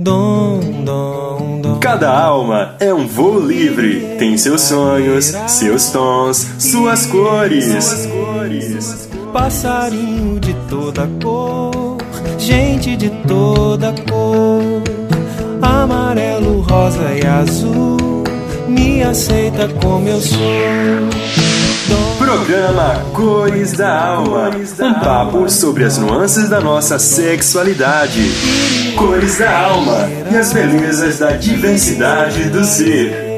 dom, dom, dom, dom. Cada alma é um voo livre, tem seus sonhos, seus tons, suas cores. Passarinho de toda cor, gente de toda cor, amarelo, rosa e azul, me aceita como eu sou. Programa Cores da Alma. Um papo sobre as nuances da nossa sexualidade. Cores da Alma e as belezas da diversidade do ser.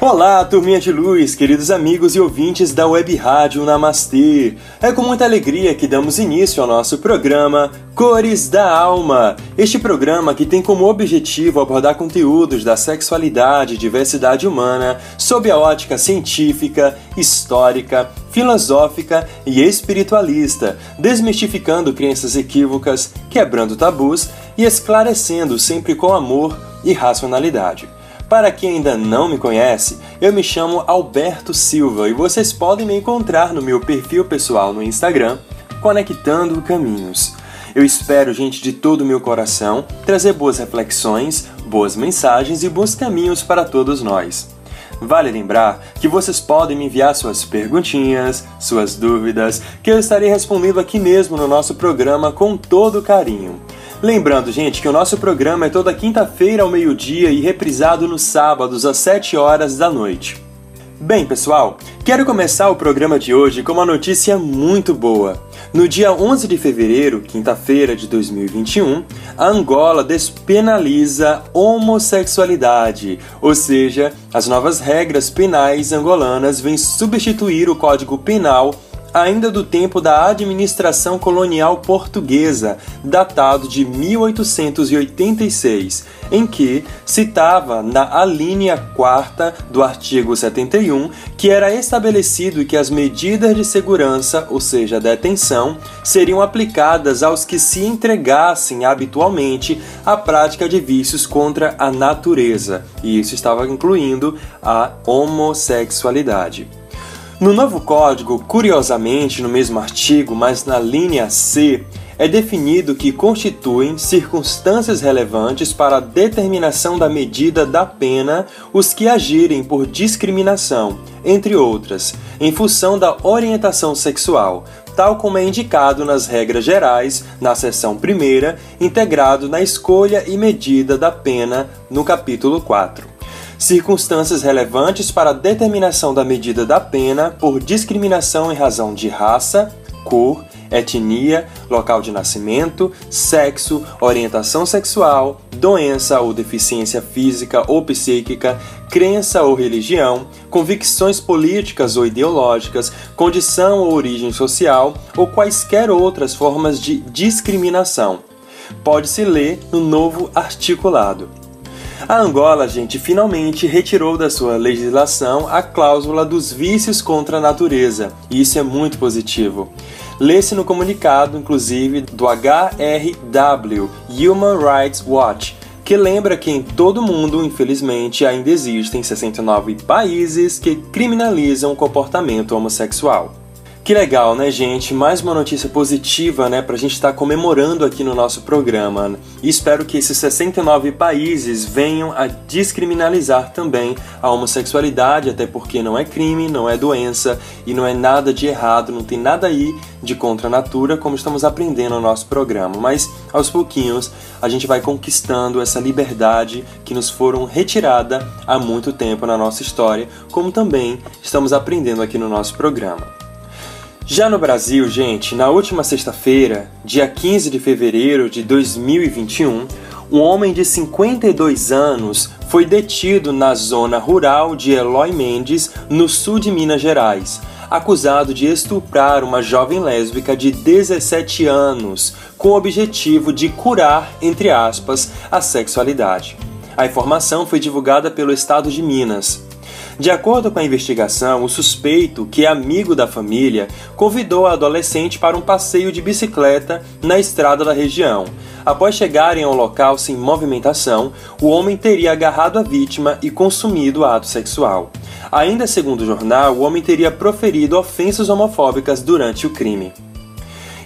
Olá, turminha de luz, queridos amigos e ouvintes da Web Rádio Namastê. É com muita alegria que damos início ao nosso programa Cores da Alma. Este programa que tem como objetivo abordar conteúdos da sexualidade e diversidade humana sob a ótica científica, histórica, filosófica e espiritualista, desmistificando crenças equívocas, quebrando tabus e esclarecendo sempre com amor e racionalidade. Para quem ainda não me conhece, eu me chamo Alberto Silva e vocês podem me encontrar no meu perfil pessoal no Instagram, Conectando Caminhos. Eu espero, gente, de todo o meu coração, trazer boas reflexões, boas mensagens e bons caminhos para todos nós. Vale lembrar que vocês podem me enviar suas perguntinhas, suas dúvidas, que eu estarei respondendo aqui mesmo no nosso programa com todo carinho. Lembrando, gente, que o nosso programa é toda quinta-feira ao meio-dia e reprisado nos sábados às 7 horas da noite. Bem, pessoal, quero começar o programa de hoje com uma notícia muito boa. No dia 11 de fevereiro, quinta-feira de 2021, a Angola despenaliza homossexualidade, ou seja, as novas regras penais angolanas vêm substituir o Código Penal ainda do tempo da administração colonial portuguesa, datado de 1886, em que citava na alínea 4 do artigo 71 que era estabelecido que as medidas de segurança, ou seja, detenção, seriam aplicadas aos que se entregassem habitualmente à prática de vícios contra a natureza, e isso estava incluindo a homossexualidade. No novo código, curiosamente no mesmo artigo, mas na linha C, é definido que constituem circunstâncias relevantes para a determinação da medida da pena os que agirem por discriminação, entre outras, em função da orientação sexual, tal como é indicado nas regras gerais, na seção 1, integrado na escolha e medida da pena no capítulo 4 circunstâncias relevantes para a determinação da medida da pena por discriminação em razão de raça, cor, etnia, local de nascimento, sexo, orientação sexual, doença ou deficiência física ou psíquica, crença ou religião, convicções políticas ou ideológicas, condição ou origem social ou quaisquer outras formas de discriminação. Pode-se ler no novo articulado. A Angola, gente, finalmente retirou da sua legislação a cláusula dos vícios contra a natureza, e isso é muito positivo. Lê-se no comunicado, inclusive, do HRW, Human Rights Watch, que lembra que em todo o mundo, infelizmente, ainda existem 69 países que criminalizam o comportamento homossexual. Que legal, né, gente? Mais uma notícia positiva, né, pra gente estar tá comemorando aqui no nosso programa. E espero que esses 69 países venham a descriminalizar também a homossexualidade, até porque não é crime, não é doença e não é nada de errado, não tem nada aí de contra a natura, como estamos aprendendo no nosso programa. Mas aos pouquinhos a gente vai conquistando essa liberdade que nos foram retirada há muito tempo na nossa história, como também estamos aprendendo aqui no nosso programa. Já no Brasil, gente, na última sexta-feira, dia 15 de fevereiro de 2021, um homem de 52 anos foi detido na zona rural de Eloy Mendes, no sul de Minas Gerais, acusado de estuprar uma jovem lésbica de 17 anos, com o objetivo de curar, entre aspas, a sexualidade. A informação foi divulgada pelo Estado de Minas. De acordo com a investigação, o suspeito, que é amigo da família, convidou a adolescente para um passeio de bicicleta na estrada da região. Após chegarem ao local sem movimentação, o homem teria agarrado a vítima e consumido o ato sexual. Ainda segundo o jornal, o homem teria proferido ofensas homofóbicas durante o crime.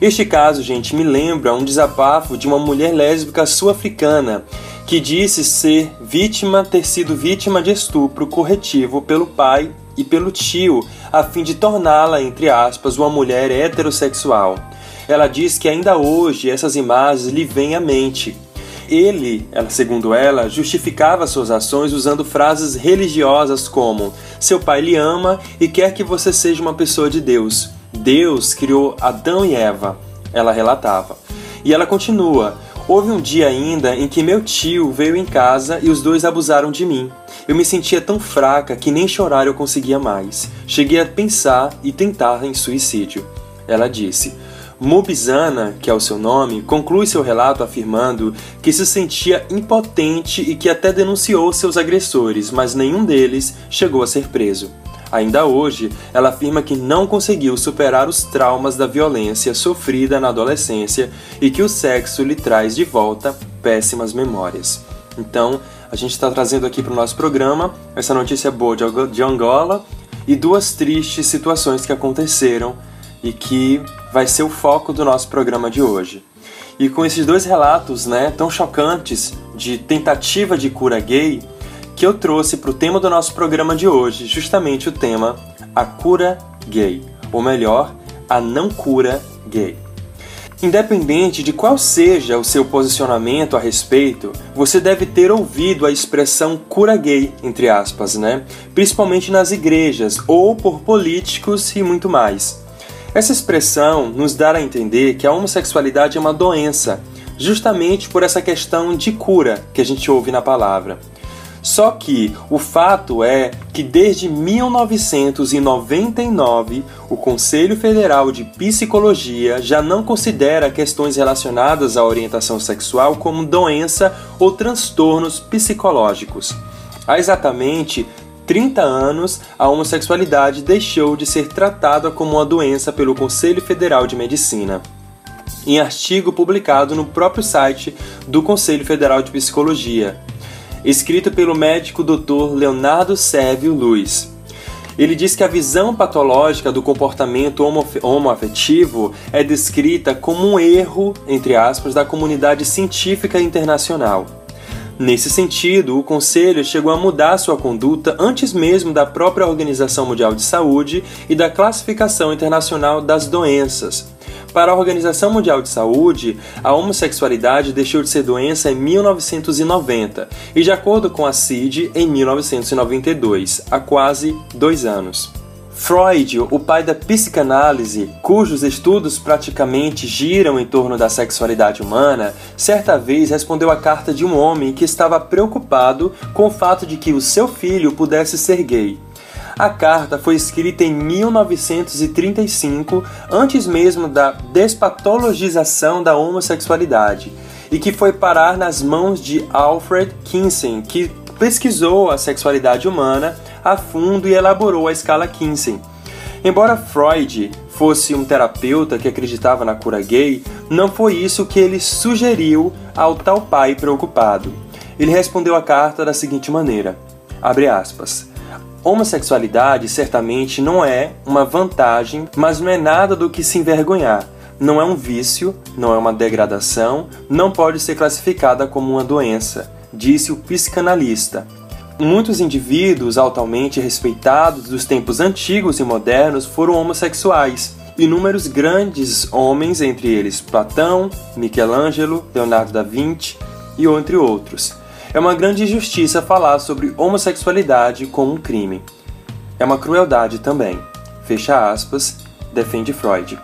Este caso, gente, me lembra um desabafo de uma mulher lésbica sul-africana que disse ser vítima, ter sido vítima de estupro corretivo pelo pai e pelo tio, a fim de torná-la, entre aspas, uma mulher heterossexual. Ela diz que ainda hoje essas imagens lhe vêm à mente. Ele, segundo ela, justificava suas ações usando frases religiosas como: Seu pai lhe ama e quer que você seja uma pessoa de Deus. Deus criou Adão e Eva, ela relatava. E ela continua: Houve um dia ainda em que meu tio veio em casa e os dois abusaram de mim. Eu me sentia tão fraca que nem chorar eu conseguia mais. Cheguei a pensar e tentar em suicídio. Ela disse: Mubizana, que é o seu nome, conclui seu relato afirmando que se sentia impotente e que até denunciou seus agressores, mas nenhum deles chegou a ser preso. Ainda hoje, ela afirma que não conseguiu superar os traumas da violência sofrida na adolescência e que o sexo lhe traz de volta péssimas memórias. Então, a gente está trazendo aqui para o nosso programa essa notícia boa de Angola e duas tristes situações que aconteceram e que vai ser o foco do nosso programa de hoje. E com esses dois relatos né, tão chocantes de tentativa de cura gay, que eu trouxe para o tema do nosso programa de hoje, justamente o tema a cura gay, ou melhor, a não cura gay. Independente de qual seja o seu posicionamento a respeito, você deve ter ouvido a expressão cura gay, entre aspas, né? Principalmente nas igrejas ou por políticos e muito mais. Essa expressão nos dá a entender que a homossexualidade é uma doença, justamente por essa questão de cura que a gente ouve na palavra. Só que o fato é que desde 1999 o Conselho Federal de Psicologia já não considera questões relacionadas à orientação sexual como doença ou transtornos psicológicos. Há exatamente 30 anos, a homossexualidade deixou de ser tratada como uma doença pelo Conselho Federal de Medicina. Em artigo publicado no próprio site do Conselho Federal de Psicologia, escrito pelo médico Dr. Leonardo Sérvio Luiz. Ele diz que a visão patológica do comportamento homoafetivo é descrita como um erro, entre aspas, da comunidade científica internacional. Nesse sentido, o Conselho chegou a mudar sua conduta antes mesmo da própria Organização Mundial de Saúde e da Classificação Internacional das Doenças, para a Organização Mundial de Saúde, a homossexualidade deixou de ser doença em 1990 e, de acordo com a CID, em 1992, há quase dois anos. Freud, o pai da psicanálise, cujos estudos praticamente giram em torno da sexualidade humana, certa vez respondeu à carta de um homem que estava preocupado com o fato de que o seu filho pudesse ser gay. A carta foi escrita em 1935, antes mesmo da despatologização da homossexualidade, e que foi parar nas mãos de Alfred Kinsey, que pesquisou a sexualidade humana a fundo e elaborou a escala Kinsey. Embora Freud fosse um terapeuta que acreditava na cura gay, não foi isso que ele sugeriu ao tal pai preocupado. Ele respondeu a carta da seguinte maneira: abre aspas. Homossexualidade certamente não é uma vantagem, mas não é nada do que se envergonhar. Não é um vício, não é uma degradação, não pode ser classificada como uma doença, disse o psicanalista. Muitos indivíduos altamente respeitados dos tempos antigos e modernos foram homossexuais. Inúmeros grandes homens, entre eles Platão, Michelangelo, Leonardo da Vinci e entre outros. É uma grande injustiça falar sobre homossexualidade como um crime. É uma crueldade também. Fecha aspas, defende Freud.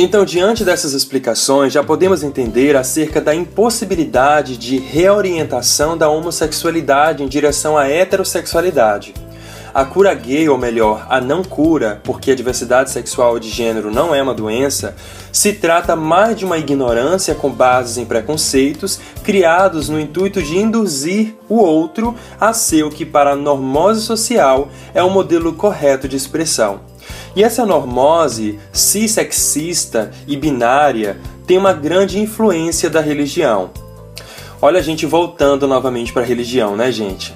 Então, diante dessas explicações, já podemos entender acerca da impossibilidade de reorientação da homossexualidade em direção à heterossexualidade. a cura gay, ou melhor, a não cura, porque a diversidade sexual de gênero não é uma doença, se trata mais de uma ignorância com bases em preconceitos criados no intuito de induzir o outro a ser o que, para a normose social, é o modelo correto de expressão. E essa normose cissexista e binária tem uma grande influência da religião. Olha a gente voltando novamente para a religião, né, gente?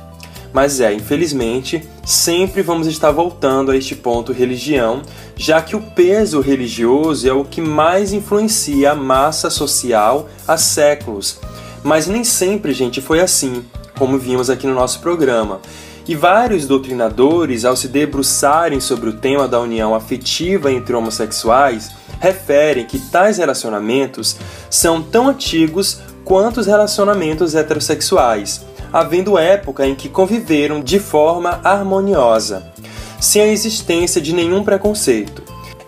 Mas é, infelizmente, sempre vamos estar voltando a este ponto religião, já que o peso religioso é o que mais influencia a massa social há séculos. Mas nem sempre, gente, foi assim, como vimos aqui no nosso programa. E vários doutrinadores, ao se debruçarem sobre o tema da união afetiva entre homossexuais, referem que tais relacionamentos são tão antigos quanto os relacionamentos heterossexuais, havendo época em que conviveram de forma harmoniosa, sem a existência de nenhum preconceito.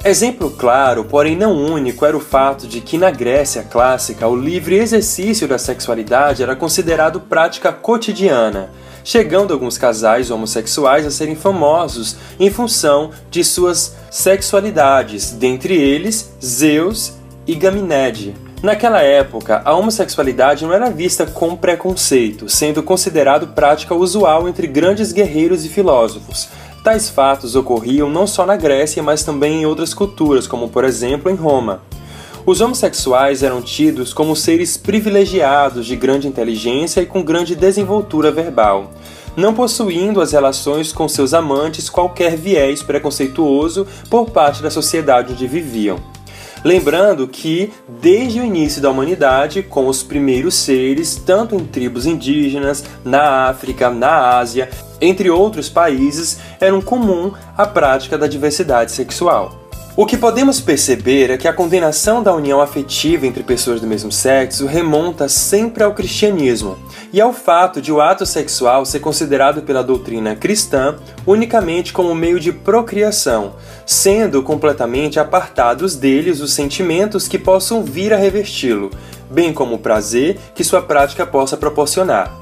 Exemplo claro, porém não único, era o fato de que na Grécia clássica o livre exercício da sexualidade era considerado prática cotidiana, chegando alguns casais homossexuais a serem famosos em função de suas sexualidades, dentre eles Zeus e Gaminéde. Naquela época, a homossexualidade não era vista com preconceito, sendo considerado prática usual entre grandes guerreiros e filósofos. Tais fatos ocorriam não só na Grécia, mas também em outras culturas, como por exemplo em Roma. Os homossexuais eram tidos como seres privilegiados de grande inteligência e com grande desenvoltura verbal, não possuindo as relações com seus amantes qualquer viés preconceituoso por parte da sociedade onde viviam. Lembrando que, desde o início da humanidade, com os primeiros seres, tanto em tribos indígenas, na África, na Ásia, entre outros países, era comum a prática da diversidade sexual. O que podemos perceber é que a condenação da união afetiva entre pessoas do mesmo sexo remonta sempre ao cristianismo e ao fato de o ato sexual ser considerado pela doutrina cristã unicamente como meio de procriação, sendo completamente apartados deles os sentimentos que possam vir a revesti-lo, bem como o prazer que sua prática possa proporcionar.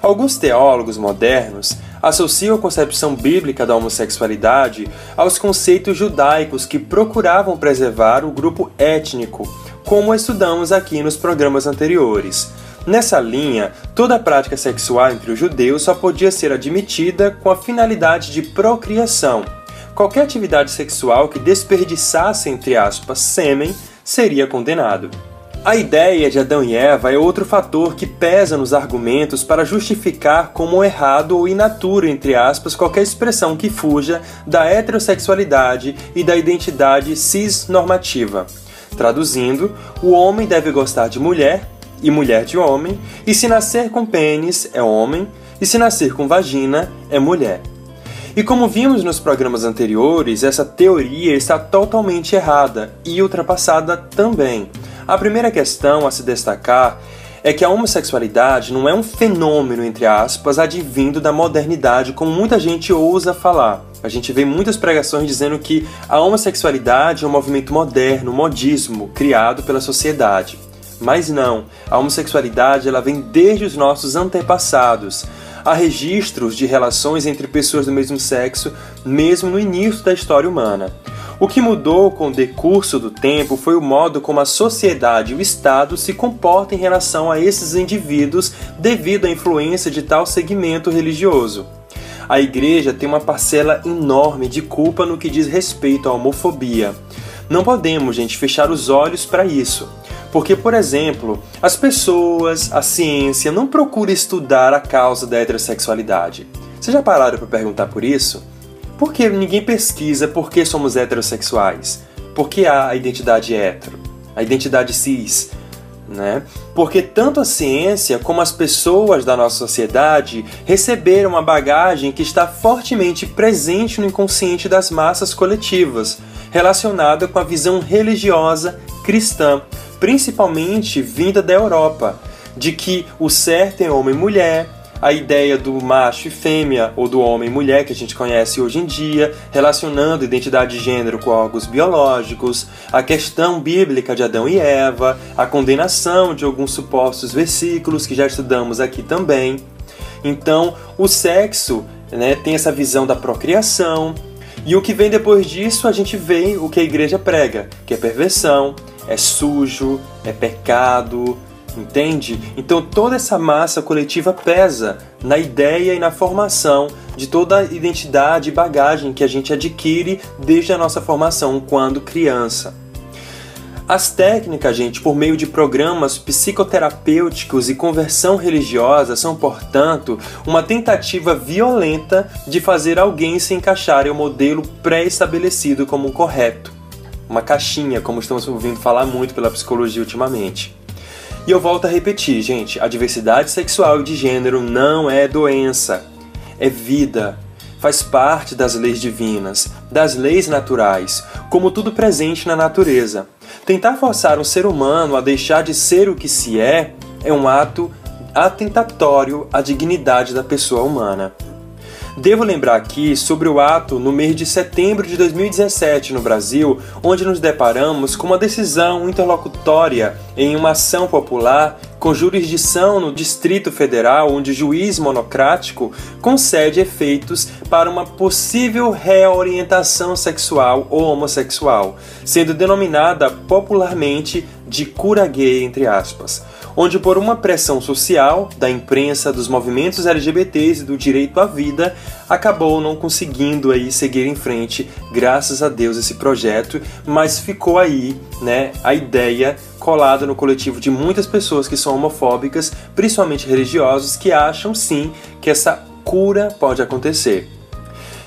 Alguns teólogos modernos associam a concepção bíblica da homossexualidade aos conceitos judaicos que procuravam preservar o grupo étnico, como estudamos aqui nos programas anteriores. Nessa linha, toda prática sexual entre os judeus só podia ser admitida com a finalidade de procriação. Qualquer atividade sexual que desperdiçasse, entre aspas, sêmen seria condenado. A ideia de Adão e Eva é outro fator que pesa nos argumentos para justificar como errado ou inaturo, entre aspas, qualquer expressão que fuja da heterossexualidade e da identidade cis-normativa. Traduzindo, o homem deve gostar de mulher e mulher de homem, e se nascer com pênis é homem, e se nascer com vagina é mulher. E como vimos nos programas anteriores, essa teoria está totalmente errada e ultrapassada também. A primeira questão a se destacar é que a homossexualidade não é um fenômeno, entre aspas, advindo da modernidade, como muita gente ousa falar. A gente vê muitas pregações dizendo que a homossexualidade é um movimento moderno, modismo, criado pela sociedade. Mas não, a homossexualidade ela vem desde os nossos antepassados. Há registros de relações entre pessoas do mesmo sexo, mesmo no início da história humana. O que mudou com o decurso do tempo foi o modo como a sociedade e o Estado se comportam em relação a esses indivíduos devido à influência de tal segmento religioso. A igreja tem uma parcela enorme de culpa no que diz respeito à homofobia. Não podemos, gente, fechar os olhos para isso. Porque, por exemplo, as pessoas, a ciência não procura estudar a causa da heterossexualidade. Vocês já pararam para perguntar por isso? Por que ninguém pesquisa por que somos heterossexuais? Por que há a identidade hetero? A identidade cis? Né? Porque tanto a ciência como as pessoas da nossa sociedade receberam uma bagagem que está fortemente presente no inconsciente das massas coletivas, relacionada com a visão religiosa cristã, principalmente vinda da Europa, de que o certo é homem e mulher, a ideia do macho e fêmea ou do homem e mulher que a gente conhece hoje em dia, relacionando identidade de gênero com órgãos biológicos, a questão bíblica de Adão e Eva, a condenação de alguns supostos versículos que já estudamos aqui também. Então, o sexo né, tem essa visão da procriação. E o que vem depois disso, a gente vê o que a igreja prega, que é perversão, é sujo, é pecado, entende? Então toda essa massa coletiva pesa na ideia e na formação de toda a identidade e bagagem que a gente adquire desde a nossa formação quando criança. As técnicas, gente, por meio de programas psicoterapêuticos e conversão religiosa, são, portanto, uma tentativa violenta de fazer alguém se encaixar em um modelo pré-estabelecido como correto. Uma caixinha, como estamos ouvindo falar muito pela psicologia ultimamente. E eu volto a repetir, gente: a diversidade sexual e de gênero não é doença, é vida. Faz parte das leis divinas, das leis naturais, como tudo presente na natureza. Tentar forçar um ser humano a deixar de ser o que se é é um ato atentatório à dignidade da pessoa humana. Devo lembrar aqui sobre o ato no mês de setembro de 2017 no Brasil, onde nos deparamos com uma decisão interlocutória em uma ação popular com jurisdição no Distrito Federal, onde o juiz monocrático concede efeitos para uma possível reorientação sexual ou homossexual, sendo denominada popularmente de cura gay, entre aspas onde por uma pressão social, da imprensa, dos movimentos LGBTs e do direito à vida, acabou não conseguindo aí seguir em frente, graças a Deus, esse projeto, mas ficou aí, né, a ideia colada no coletivo de muitas pessoas que são homofóbicas, principalmente religiosos, que acham sim que essa cura pode acontecer.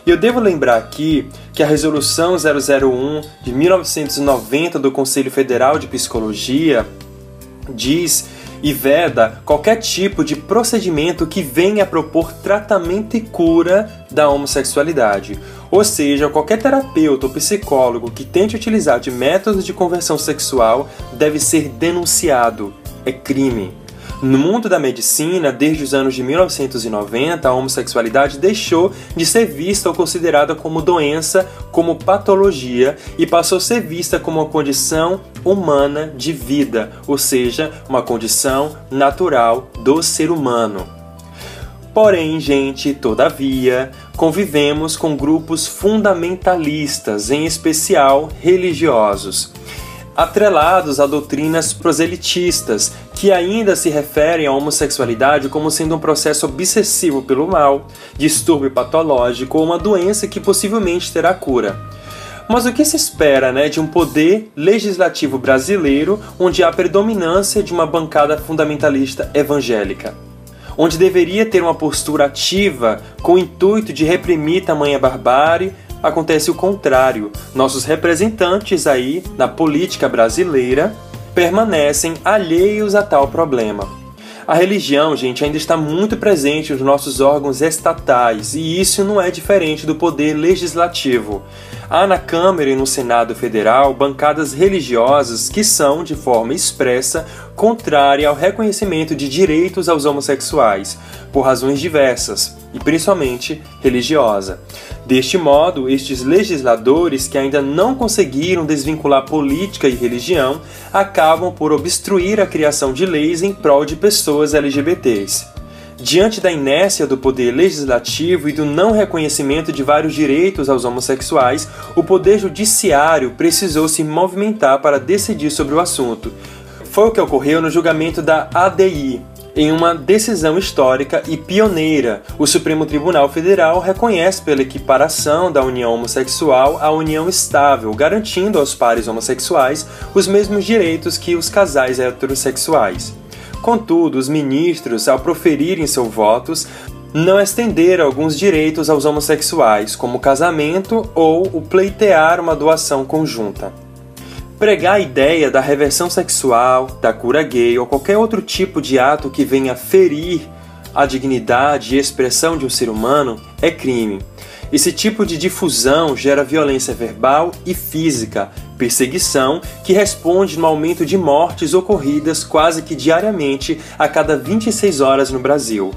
E eu devo lembrar aqui que a Resolução 001 de 1990 do Conselho Federal de Psicologia diz e veda qualquer tipo de procedimento que venha propor tratamento e cura da homossexualidade. Ou seja, qualquer terapeuta ou psicólogo que tente utilizar de métodos de conversão sexual deve ser denunciado. É crime. No mundo da medicina, desde os anos de 1990, a homossexualidade deixou de ser vista ou considerada como doença, como patologia e passou a ser vista como uma condição humana de vida, ou seja, uma condição natural do ser humano. Porém, gente, todavia, convivemos com grupos fundamentalistas, em especial religiosos atrelados a doutrinas proselitistas, que ainda se referem à homossexualidade como sendo um processo obsessivo pelo mal, distúrbio patológico ou uma doença que possivelmente terá cura. Mas o que se espera né, de um poder legislativo brasileiro onde há predominância de uma bancada fundamentalista evangélica? Onde deveria ter uma postura ativa com o intuito de reprimir tamanha barbárie, acontece o contrário. Nossos representantes aí na política brasileira permanecem alheios a tal problema. A religião, gente, ainda está muito presente nos nossos órgãos estatais e isso não é diferente do poder legislativo. Há na Câmara e no Senado Federal bancadas religiosas que são, de forma expressa, contrária ao reconhecimento de direitos aos homossexuais, por razões diversas, e principalmente religiosa. Deste modo, estes legisladores que ainda não conseguiram desvincular política e religião acabam por obstruir a criação de leis em prol de pessoas LGBTs. Diante da inércia do poder legislativo e do não reconhecimento de vários direitos aos homossexuais, o poder judiciário precisou se movimentar para decidir sobre o assunto. Foi o que ocorreu no julgamento da ADI, em uma decisão histórica e pioneira, o Supremo Tribunal Federal reconhece pela equiparação da união homossexual à união estável, garantindo aos pares homossexuais os mesmos direitos que os casais heterossexuais. Contudo, os ministros, ao proferirem seus votos, não estenderam alguns direitos aos homossexuais, como o casamento ou o pleitear uma doação conjunta. Pregar a ideia da reversão sexual, da cura gay ou qualquer outro tipo de ato que venha ferir a dignidade e expressão de um ser humano é crime. Esse tipo de difusão gera violência verbal e física, perseguição que responde no aumento de mortes ocorridas quase que diariamente a cada 26 horas no Brasil.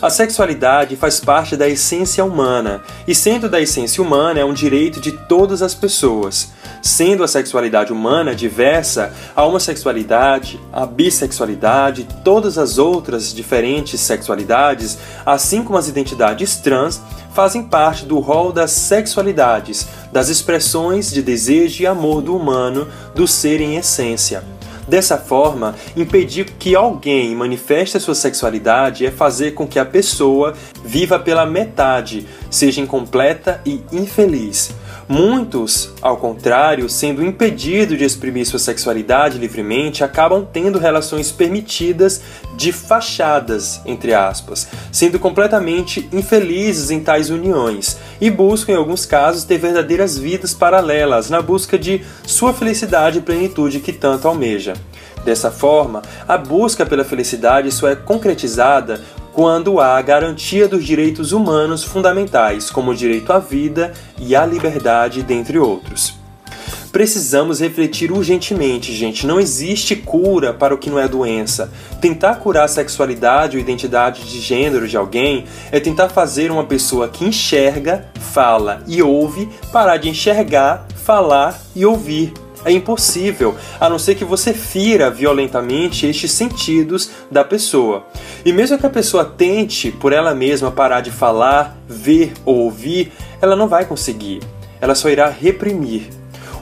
A sexualidade faz parte da essência humana, e sendo da essência humana é um direito de todas as pessoas. Sendo a sexualidade humana diversa, a homossexualidade, a bissexualidade, todas as outras diferentes sexualidades, assim como as identidades trans, fazem parte do rol das sexualidades, das expressões de desejo e amor do humano, do ser em essência. Dessa forma, impedir que alguém manifeste a sua sexualidade é fazer com que a pessoa viva pela metade, seja incompleta e infeliz. Muitos, ao contrário, sendo impedidos de exprimir sua sexualidade livremente, acabam tendo relações permitidas de fachadas, entre aspas, sendo completamente infelizes em tais uniões e buscam, em alguns casos, ter verdadeiras vidas paralelas na busca de sua felicidade e plenitude que tanto almeja. Dessa forma, a busca pela felicidade só é concretizada quando há garantia dos direitos humanos fundamentais, como o direito à vida e à liberdade, dentre outros. Precisamos refletir urgentemente, gente. Não existe cura para o que não é doença. Tentar curar a sexualidade ou identidade de gênero de alguém é tentar fazer uma pessoa que enxerga, fala e ouve parar de enxergar, falar e ouvir é impossível, a não ser que você fira violentamente estes sentidos da pessoa. E mesmo que a pessoa tente por ela mesma parar de falar, ver ou ouvir, ela não vai conseguir. Ela só irá reprimir.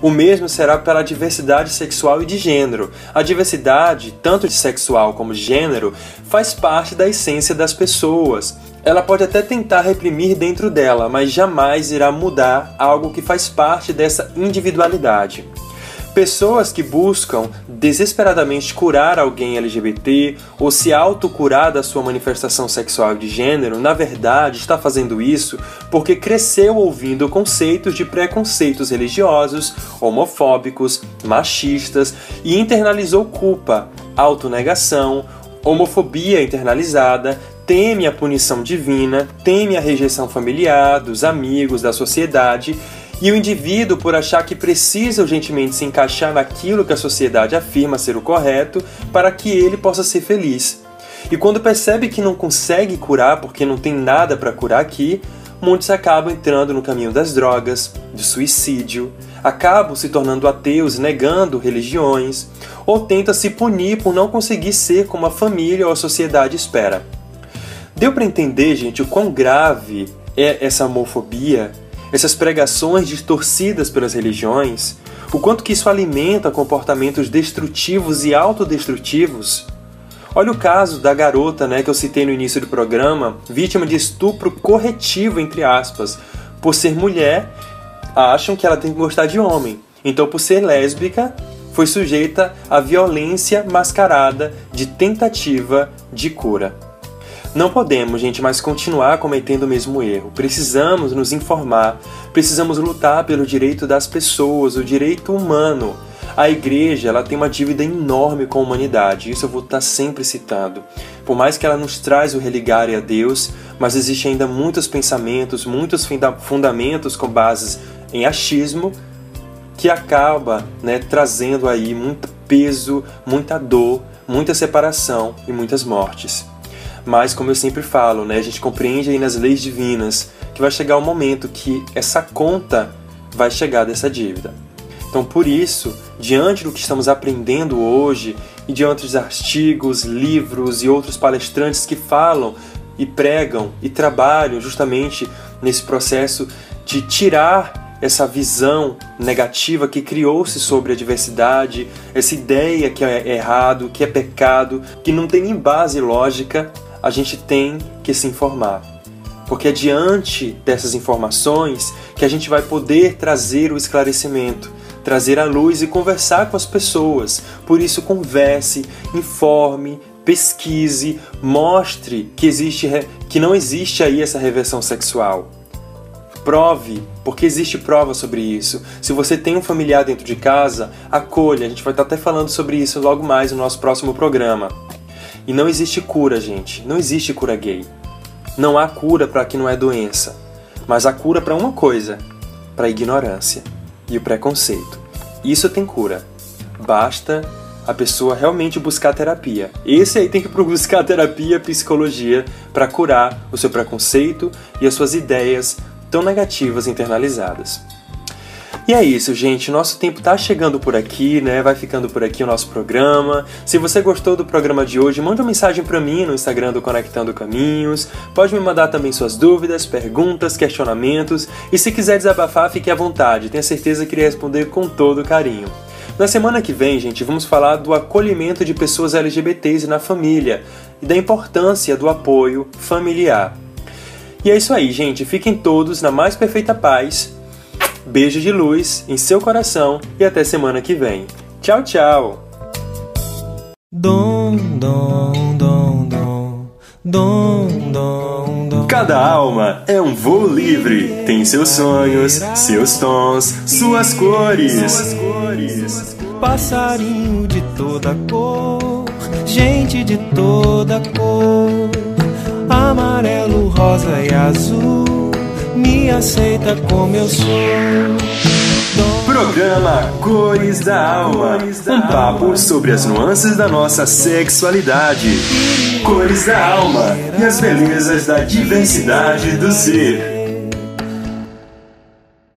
O mesmo será pela diversidade sexual e de gênero. A diversidade, tanto de sexual como de gênero, faz parte da essência das pessoas. Ela pode até tentar reprimir dentro dela, mas jamais irá mudar algo que faz parte dessa individualidade. Pessoas que buscam desesperadamente curar alguém LGBT ou se autocurar da sua manifestação sexual de gênero, na verdade está fazendo isso porque cresceu ouvindo conceitos de preconceitos religiosos, homofóbicos, machistas e internalizou culpa, autonegação, homofobia internalizada, teme a punição divina, teme a rejeição familiar, dos amigos, da sociedade e o indivíduo, por achar que precisa urgentemente se encaixar naquilo que a sociedade afirma ser o correto para que ele possa ser feliz. E quando percebe que não consegue curar porque não tem nada para curar aqui, muitos acabam entrando no caminho das drogas, do suicídio, acabam se tornando ateus, negando religiões, ou tentam se punir por não conseguir ser como a família ou a sociedade espera. Deu para entender, gente, o quão grave é essa homofobia essas pregações distorcidas pelas religiões, o quanto que isso alimenta comportamentos destrutivos e autodestrutivos. Olha o caso da garota, né, que eu citei no início do programa, vítima de estupro corretivo entre aspas, por ser mulher, acham que ela tem que gostar de homem. Então, por ser lésbica, foi sujeita à violência mascarada de tentativa de cura. Não podemos, gente, mais continuar cometendo o mesmo erro. Precisamos nos informar, precisamos lutar pelo direito das pessoas, o direito humano. A igreja ela tem uma dívida enorme com a humanidade, isso eu vou estar sempre citando. Por mais que ela nos traz o religar a Deus, mas existe ainda muitos pensamentos, muitos fundamentos com bases em achismo que acaba né, trazendo aí muito peso, muita dor, muita separação e muitas mortes. Mas, como eu sempre falo, né, a gente compreende aí nas leis divinas que vai chegar o momento que essa conta vai chegar dessa dívida. Então, por isso, diante do que estamos aprendendo hoje e diante dos artigos, livros e outros palestrantes que falam e pregam e trabalham justamente nesse processo de tirar essa visão negativa que criou-se sobre a diversidade, essa ideia que é errado, que é pecado, que não tem nem base lógica, a gente tem que se informar. Porque é diante dessas informações que a gente vai poder trazer o esclarecimento, trazer a luz e conversar com as pessoas. Por isso, converse, informe, pesquise, mostre que existe que não existe aí essa reversão sexual. Prove, porque existe prova sobre isso. Se você tem um familiar dentro de casa, acolha. A gente vai estar até falando sobre isso logo mais no nosso próximo programa. E não existe cura, gente. Não existe cura gay. Não há cura para que não é doença. Mas há cura para uma coisa: para a ignorância e o preconceito. Isso tem cura. Basta a pessoa realmente buscar terapia. Esse aí tem que buscar terapia, psicologia para curar o seu preconceito e as suas ideias tão negativas internalizadas. E é isso, gente. Nosso tempo tá chegando por aqui, né? Vai ficando por aqui o nosso programa. Se você gostou do programa de hoje, manda uma mensagem para mim no Instagram do Conectando Caminhos. Pode me mandar também suas dúvidas, perguntas, questionamentos. E se quiser desabafar, fique à vontade. Tenho certeza que irei responder com todo carinho. Na semana que vem, gente, vamos falar do acolhimento de pessoas LGBTs na família e da importância do apoio familiar. E é isso aí, gente. Fiquem todos na mais perfeita paz Beijo de luz em seu coração e até semana que vem. Tchau, tchau! Dom, dom, dom, dom, dom, dom, dom. Cada alma é um voo livre, tem seus sonhos, seus tons, suas cores. Suas cores. Passarinho de toda cor, gente de toda cor, amarelo, rosa e azul me aceita como eu sou. Programa Cores da Alma um papo sobre as nuances da nossa sexualidade. Cores da Alma e as belezas da diversidade do ser.